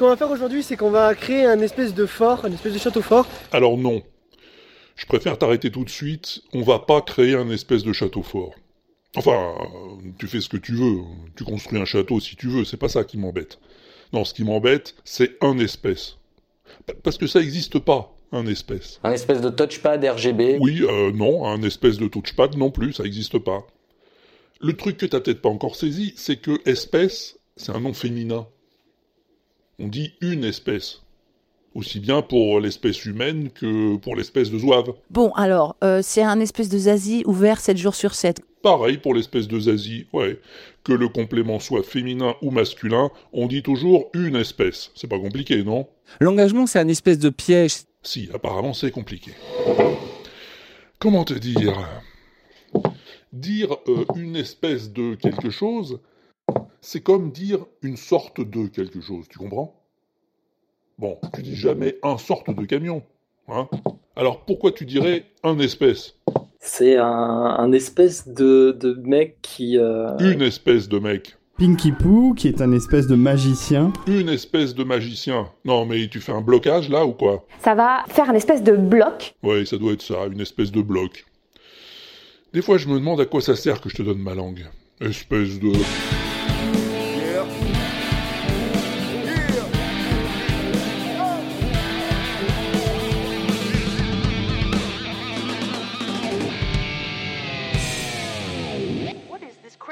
qu'on va faire aujourd'hui, c'est qu'on va créer un espèce de fort, un espèce de château fort. Alors non. Je préfère t'arrêter tout de suite. On va pas créer un espèce de château fort. Enfin, tu fais ce que tu veux. Tu construis un château si tu veux. C'est pas ça qui m'embête. Non, ce qui m'embête, c'est un espèce. Parce que ça n'existe pas, un espèce. Un espèce de touchpad RGB Oui, euh, non, un espèce de touchpad non plus, ça n'existe pas. Le truc que t'as peut-être pas encore saisi, c'est que espèce, c'est un nom féminin. On dit une espèce. Aussi bien pour l'espèce humaine que pour l'espèce de zouave. Bon, alors, euh, c'est un espèce de zazie ouvert 7 jours sur 7. Pareil pour l'espèce de zazie, ouais. Que le complément soit féminin ou masculin, on dit toujours une espèce. C'est pas compliqué, non? L'engagement, c'est un espèce de piège. Si, apparemment c'est compliqué. Comment te dire? Dire euh, une espèce de quelque chose, c'est comme dire une sorte de quelque chose, tu comprends? Bon, tu dis jamais un sorte de camion. Hein Alors pourquoi tu dirais un espèce? C'est un, un, espèce de, de mec qui... Euh... Une espèce de mec. Pinky Pooh, qui est un espèce de magicien. Une espèce de magicien. Non, mais tu fais un blocage là ou quoi? Ça va faire un espèce de bloc. Oui, ça doit être ça, une espèce de bloc. Des fois, je me demande à quoi ça sert que je te donne ma langue. Espèce de...